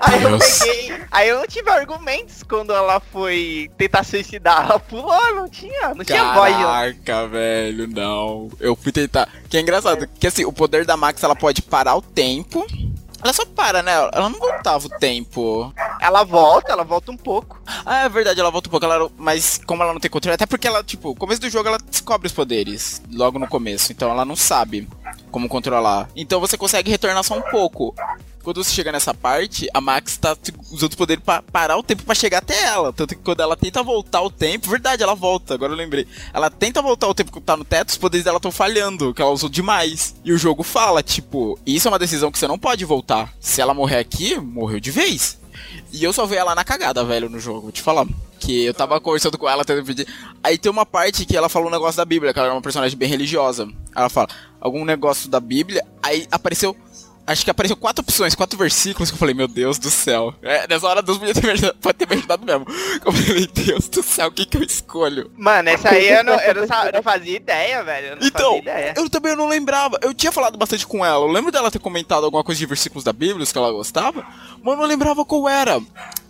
Aí eu peguei. Aí eu não tive argumentos quando ela foi tentar suicidar. Ela pulou, não tinha, não tinha voz. Caraca, velho, não. Eu fui tentar. Que é engraçado, que assim, o poder da Max ela pode parar o tempo. Ela só para, né? Ela não voltava o tempo. Ela volta, ela volta um pouco. Ah, é verdade, ela volta um pouco, ela, mas como ela não tem controle, até porque ela, tipo, começo do jogo ela descobre os poderes, logo no começo, então ela não sabe como controlar. Então você consegue retornar só um pouco. Quando você chega nessa parte, a Max tá usando os poderes pra parar o tempo pra chegar até ela. Tanto que quando ela tenta voltar o tempo, verdade, ela volta, agora eu lembrei. Ela tenta voltar o tempo que tá no teto, os poderes dela estão falhando, que ela usou demais. E o jogo fala, tipo, isso é uma decisão que você não pode voltar. Se ela morrer aqui, morreu de vez. E eu só vi ela na cagada, velho, no jogo, vou te falar. Que eu tava conversando com ela, tentando pedir. Aí tem uma parte que ela falou um negócio da Bíblia, que ela era uma personagem bem religiosa. Ela fala algum negócio da Bíblia, aí apareceu. Acho que apareceu quatro opções, quatro versículos que eu falei, meu Deus do céu. É, nessa hora Deus podia ter me ajudado, pode ter me ajudado mesmo. Eu falei, Deus do céu, o que que eu escolho? Mano, essa aí eu não, eu não, eu não fazia ideia, velho. Eu não Então, fazia ideia. eu também não lembrava. Eu tinha falado bastante com ela. Eu lembro dela ter comentado alguma coisa de versículos da Bíblia, os que ela gostava, mas eu não lembrava qual era.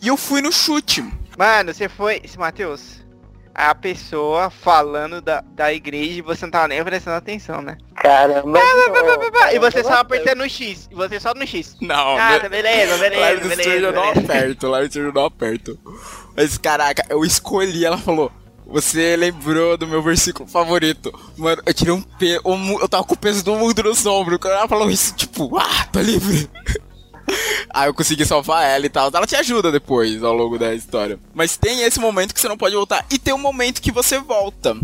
E eu fui no chute. Mano, você foi. Matheus. A pessoa falando da, da igreja e você não tava nem prestando atenção, né? Caramba. E você só apertando no X. E você só no X. Não, Ah, tá beleza, beleza, Live beleza. Strange eu não beleza. aperto, Live Strange eu não aperto. Mas caraca, eu escolhi, ela falou. Você lembrou do meu versículo favorito. Mano, eu tirei um peso. Eu tava com o peso do mundo nos ombros. Quando ela falou isso, tipo, ah, tô livre. Aí eu consegui salvar ela e tal. Ela te ajuda depois, ao longo da história. Mas tem esse momento que você não pode voltar. E tem um momento que você volta.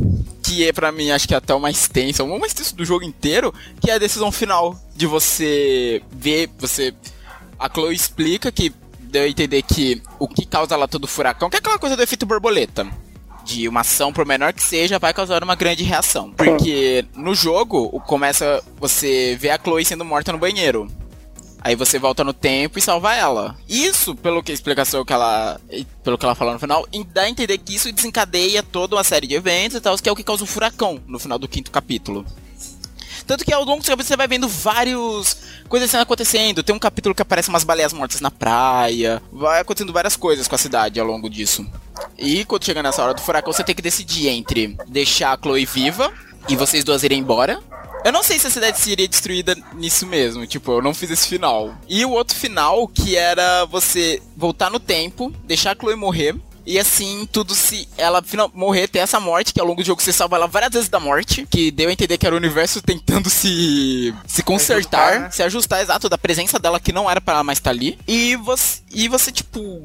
Que é pra mim, acho que é até o mais tenso. É o mais tenso do jogo inteiro. Que é a decisão final. De você ver, você... A Chloe explica que deu a entender que o que causa lá todo furacão, que é aquela coisa do efeito borboleta. De uma ação, por menor que seja, vai causar uma grande reação. Porque no jogo, começa você vê a Chloe sendo morta no banheiro. Aí você volta no tempo e salva ela. Isso, pelo que a explicação que ela. Pelo que ela falou no final, dá a entender que isso desencadeia toda uma série de eventos e tal, que é o que causa o furacão no final do quinto capítulo. Tanto que ao longo do capítulo você vai vendo vários coisas assim acontecendo. Tem um capítulo que aparece umas baleias mortas na praia. Vai acontecendo várias coisas com a cidade ao longo disso. E quando chega nessa hora do furacão, você tem que decidir entre deixar a Chloe viva e vocês duas irem embora. Eu não sei se a cidade seria destruída nisso mesmo, tipo, eu não fiz esse final. E o outro final, que era você voltar no tempo, deixar a Chloe morrer. E assim, tudo se ela final, morrer, ter essa morte, que ao longo do jogo você salva ela várias vezes da morte, que deu a entender que era o universo tentando se se consertar, ajustar, né? se ajustar exato da presença dela que não era pra ela mais estar ali. E você e você tipo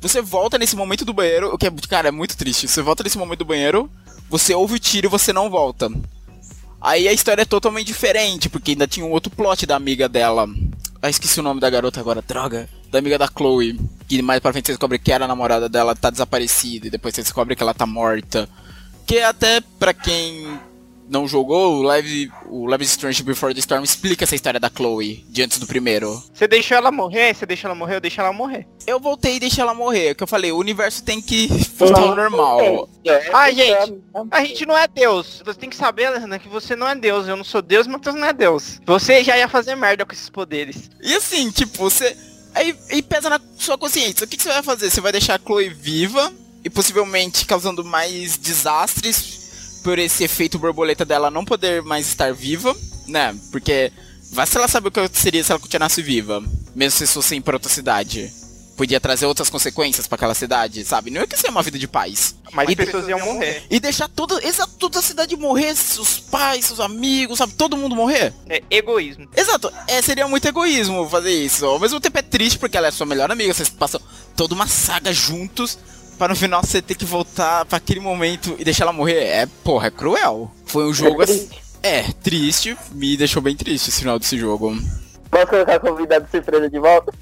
você volta nesse momento do banheiro, o que é, cara, é muito triste. Você volta nesse momento do banheiro, você ouve o tiro e você não volta. Aí a história é totalmente diferente, porque ainda tinha um outro plot da amiga dela. Ah, esqueci o nome da garota agora, droga. Da amiga da Chloe. Que mais pra frente você descobre que era a namorada dela, tá desaparecida. E depois você descobre que ela tá morta. Que até pra quem não jogou, o Live, o Live is Strange Before the Storm explica essa história da Chloe, de antes do primeiro. Você deixou ela morrer, você deixou ela morrer, eu deixo ela morrer. Eu voltei e deixei ela morrer, que eu falei, o universo tem que voltar ao normal. Ah, gente, A gente não é Deus. Você tem que saber, Alessandra, que você não é Deus. Eu não sou Deus, mas você não é Deus. Você já ia fazer merda com esses poderes. E assim, tipo, você. Aí, aí pesa na sua consciência. O que, que você vai fazer? Você vai deixar a Chloe viva e possivelmente causando mais desastres por esse efeito borboleta dela não poder mais estar viva, né? Porque vai se ela sabe o que seria se ela continuasse viva, mesmo se isso fosse pra outra cidade. Podia trazer outras consequências pra aquela cidade, sabe? Não é que ser uma vida de paz. Mas E pessoas iam morrer. E deixar toda, exato, toda a cidade morrer, seus pais, seus amigos, sabe? Todo mundo morrer. É egoísmo. Exato, é, seria muito egoísmo fazer isso. Ao mesmo tempo é triste porque ela é sua melhor amiga, vocês passam toda uma saga juntos para no final você ter que voltar para aquele momento e deixar ela morrer. É, porra, é cruel. Foi um jogo assim. É, triste, me deixou bem triste esse final desse jogo. Posso colocar convidado surpresa de volta?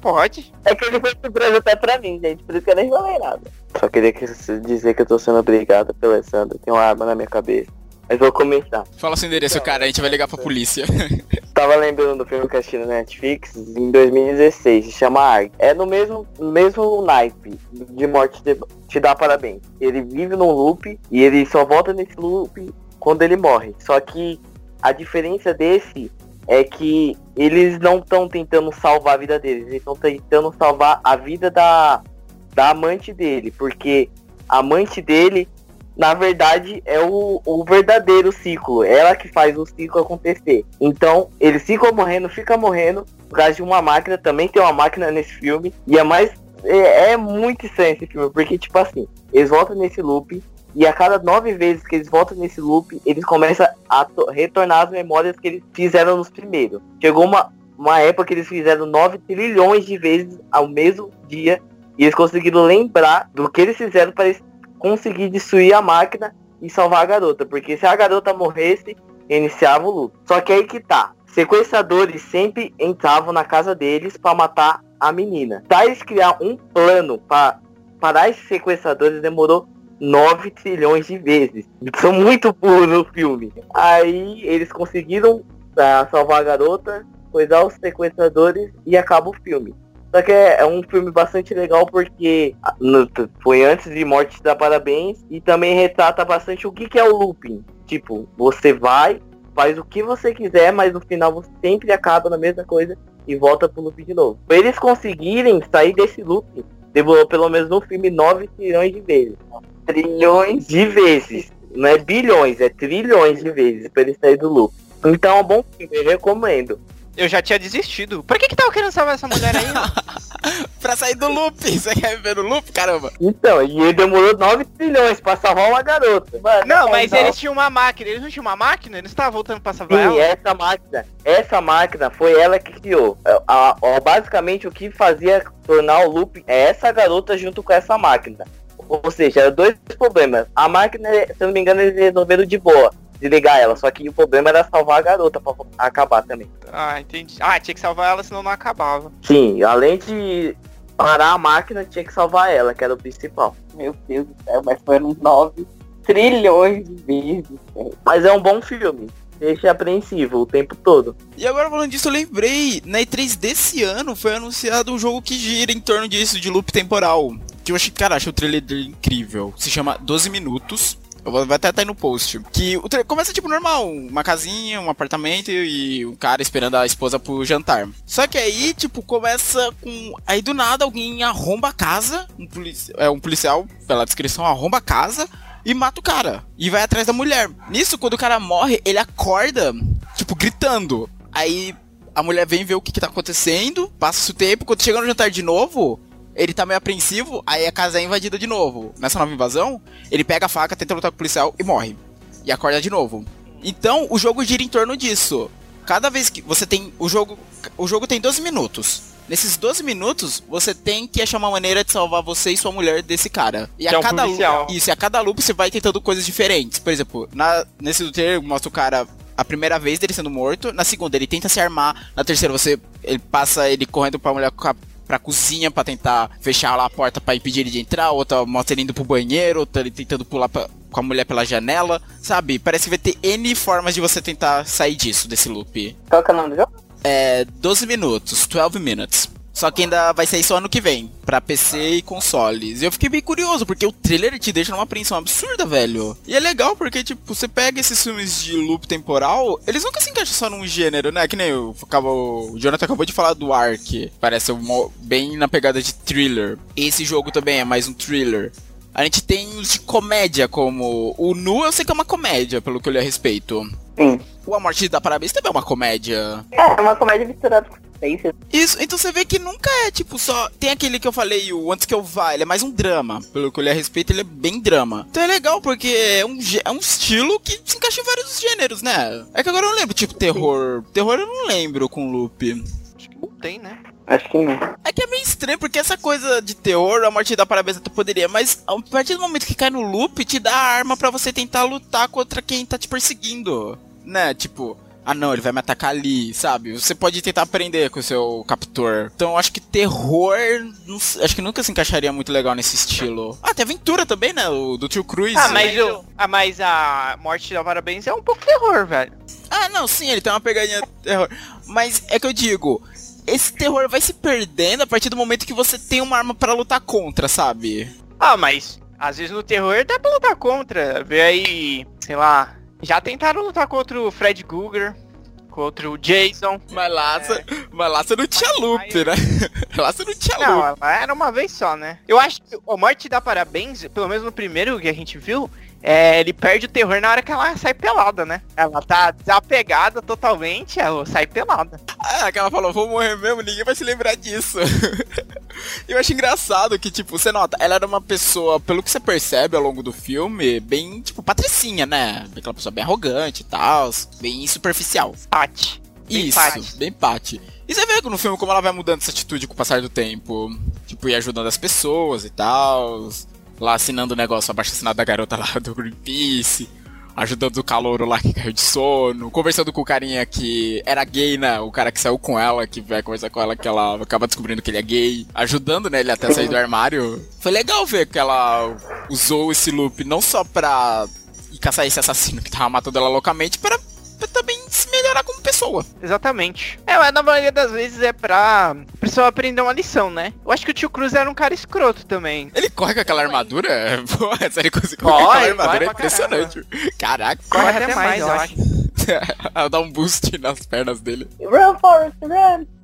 Pode. É que ele foi surpresa até pra mim, gente. Por isso que eu nem falei nada. Só queria que- dizer que eu tô sendo obrigado pela Alessandra. Tem uma arma na minha cabeça. Mas vou começar. Fala seu endereço, cara, a gente vai ligar pra polícia. Tava lembrando do filme que assisti na Netflix em 2016, se chama Arg. É no mesmo, mesmo naipe de Morte te, te dá parabéns. Ele vive num loop e ele só volta nesse loop quando ele morre. Só que a diferença desse é que eles não estão tentando salvar a vida deles, eles estão tentando salvar a vida da, da amante dele, porque a amante dele na verdade, é o, o verdadeiro ciclo. Ela que faz o ciclo acontecer. Então, eles ficam morrendo, fica morrendo, por causa de uma máquina. Também tem uma máquina nesse filme. E é mais. É, é muito estranho esse filme, porque, tipo assim, eles voltam nesse loop. E a cada nove vezes que eles voltam nesse loop, eles começam a to- retornar as memórias que eles fizeram nos primeiros. Chegou uma, uma época que eles fizeram 9 trilhões de vezes ao mesmo dia. E eles conseguiram lembrar do que eles fizeram para eles conseguir destruir a máquina e salvar a garota. Porque se a garota morresse, iniciava o luto. Só que aí que tá. Sequestradores sempre entravam na casa deles para matar a menina. Pra eles criar um plano para parar esses sequestradores demorou 9 trilhões de vezes. São muito puros no filme. Aí eles conseguiram ah, salvar a garota, coisar os sequestradores e acaba o filme. Só que é, é um filme bastante legal porque no- foi antes de Morte Te dá Parabéns e também retrata bastante o que, que é o looping. Tipo, você vai, faz o que você quiser, mas no final você sempre acaba na mesma coisa e volta pro loop de novo. Pra eles conseguirem sair desse loop, demorou pelo menos no filme 9 trilhões de vezes. Trilhões. De vezes. Não é bilhões, é trilhões de vezes pra ele sair do loop. Então é um bom filme, eu recomendo. Eu já tinha desistido. Por que que tava querendo salvar essa mulher aí? pra sair do loop. Você quer ver no loop? Caramba. Então, e ele demorou 9 trilhões pra salvar uma garota. Mano, não, é, mas eles tinham uma máquina. Eles não tinham uma máquina? Eles estavam voltando pra salvar Sim, ela? essa máquina, essa máquina foi ela que criou. A- a- basicamente o que fazia tornar o loop é essa garota junto com essa máquina. Ou seja, eram dois problemas. A máquina, se eu não me engano, eles resolveram de boa desligar ela. Só que o problema era salvar a garota pra acabar também. Ah, entendi. Ah, tinha que salvar ela, senão não acabava. Sim, além de parar a máquina, tinha que salvar ela, que era o principal. Meu Deus do céu, mas foram 9 trilhões de vezes. Mas é um bom filme. Deixa apreensivo o tempo todo. E agora falando disso, eu lembrei, na E3 desse ano foi anunciado um jogo que gira em torno disso, de loop temporal. Que eu achei, cara, achei o trailer dele incrível. Se chama 12 Minutos. Eu vou até estar aí no post. Que o trailer começa tipo normal, uma casinha, um apartamento e um cara esperando a esposa pro jantar. Só que aí, tipo, começa com. Aí do nada alguém arromba a casa. Um, polici... é, um policial, pela descrição, arromba a casa e mata o cara. E vai atrás da mulher. Nisso, quando o cara morre, ele acorda, tipo, gritando. Aí a mulher vem ver o que, que tá acontecendo, passa o tempo, quando chega no jantar de novo, ele tá meio apreensivo, aí a casa é invadida de novo. Nessa nova invasão, ele pega a faca, tenta lutar com o policial e morre. E acorda de novo. Então, o jogo gira em torno disso. Cada vez que você tem. O jogo. O jogo tem 12 minutos. Nesses 12 minutos, você tem que achar uma maneira de salvar você e sua mulher desse cara. E Que é um cada policial. Isso, e a cada loop você vai tentando coisas diferentes. Por exemplo, na, nesse do trailer mostra o cara a primeira vez dele sendo morto, na segunda ele tenta se armar, na terceira você ele passa ele correndo pra mulher com a- pra cozinha pra tentar fechar lá a porta pra impedir ele de entrar, outra mostra ele indo pro banheiro, outra ele tentando pular pra- com a mulher pela janela, sabe? Parece que vai ter N formas de você tentar sair disso, desse loop. Qual que é o nome do jogo? É 12 minutos, 12 minutes. Só que ainda vai sair só ano que vem, pra PC e consoles. E eu fiquei bem curioso, porque o trailer te deixa numa apreensão absurda, velho. E é legal porque, tipo, você pega esses filmes de loop temporal, eles nunca se encaixam só num gênero, né? Que nem o, acabou, o Jonathan acabou de falar do Ark. Parece um- bem na pegada de thriller. Esse jogo também é mais um thriller. A gente tem os de comédia, como o Nu, eu sei que é uma comédia, pelo que eu li a respeito. Sim. O A Morte da Parabéns também é uma comédia. É, é uma comédia misturada com suspense. Isso, então você vê que nunca é tipo só. Tem aquele que eu falei, o Antes que eu vá, ele é mais um drama. Pelo que eu a respeito, ele é bem drama. Então é legal, porque é um, é um estilo que se encaixa em vários gêneros, né? É que agora eu não lembro, tipo, terror. Terror eu não lembro com loop. Acho que não tem, né? Acho que não. É que é meio estranho, porque essa coisa de terror, a morte da parabéns até poderia, mas a partir do momento que cai no loop, te dá a arma pra você tentar lutar contra quem tá te perseguindo. Né? Tipo, ah não, ele vai me atacar ali, sabe? Você pode tentar aprender com o seu captor. Então eu acho que terror, sei, acho que nunca se encaixaria muito legal nesse estilo. Ah, tem aventura também, né? O do Tio Cruz. Ah, mas, o, ah, mas a Morte da Parabéns é um pouco terror, velho. Ah, não, sim, ele tem uma pegadinha terror. Mas é que eu digo, esse terror vai se perdendo a partir do momento que você tem uma arma pra lutar contra, sabe? Ah, mas às vezes no terror dá pra lutar contra. Vê aí, sei lá. Já tentaram lutar contra o Fred Krueger, contra o Jason. Mas lá, você, mas lá você não tinha loop, né? Lá você não tinha Não, loop. ela era uma vez só, né? Eu acho que o Morte dá parabéns, pelo menos no primeiro que a gente viu, é, ele perde o terror na hora que ela sai pelada, né? Ela tá desapegada totalmente, ela sai pelada. Ah, que ela falou, vou morrer mesmo, ninguém vai se lembrar disso. Eu acho engraçado que, tipo, você nota, ela era uma pessoa, pelo que você percebe ao longo do filme, bem, tipo, patricinha, né? Aquela pessoa bem arrogante e tal, bem superficial. Pati. Bem Isso, bem Patty. E você vê no filme como ela vai mudando essa atitude com o passar do tempo. Tipo, ir ajudando as pessoas e tal. Lá assinando o negócio abaixo assinado da garota lá do Greenpeace. Ajudando o calouro lá que caiu de sono. Conversando com o carinha que era gay, né? O cara que saiu com ela, que vai conversar com ela, que ela acaba descobrindo que ele é gay. Ajudando, né? Ele até sair do armário. Foi legal ver que ela usou esse loop não só pra caçar esse assassino que tava matando ela loucamente, para também se melhorar como pessoa. Exatamente. É, mas na maioria das vezes é pra pessoa aprender uma lição, né? Eu acho que o tio Cruz era um cara escroto também. Ele corre com aquela armadura? Pô, essa ele conseguiu Corre, com aquela armadura corre é pra impressionante. Caraca, Corre até mais, eu acho. ela dá um boost nas pernas dele. Run, Forrest, run!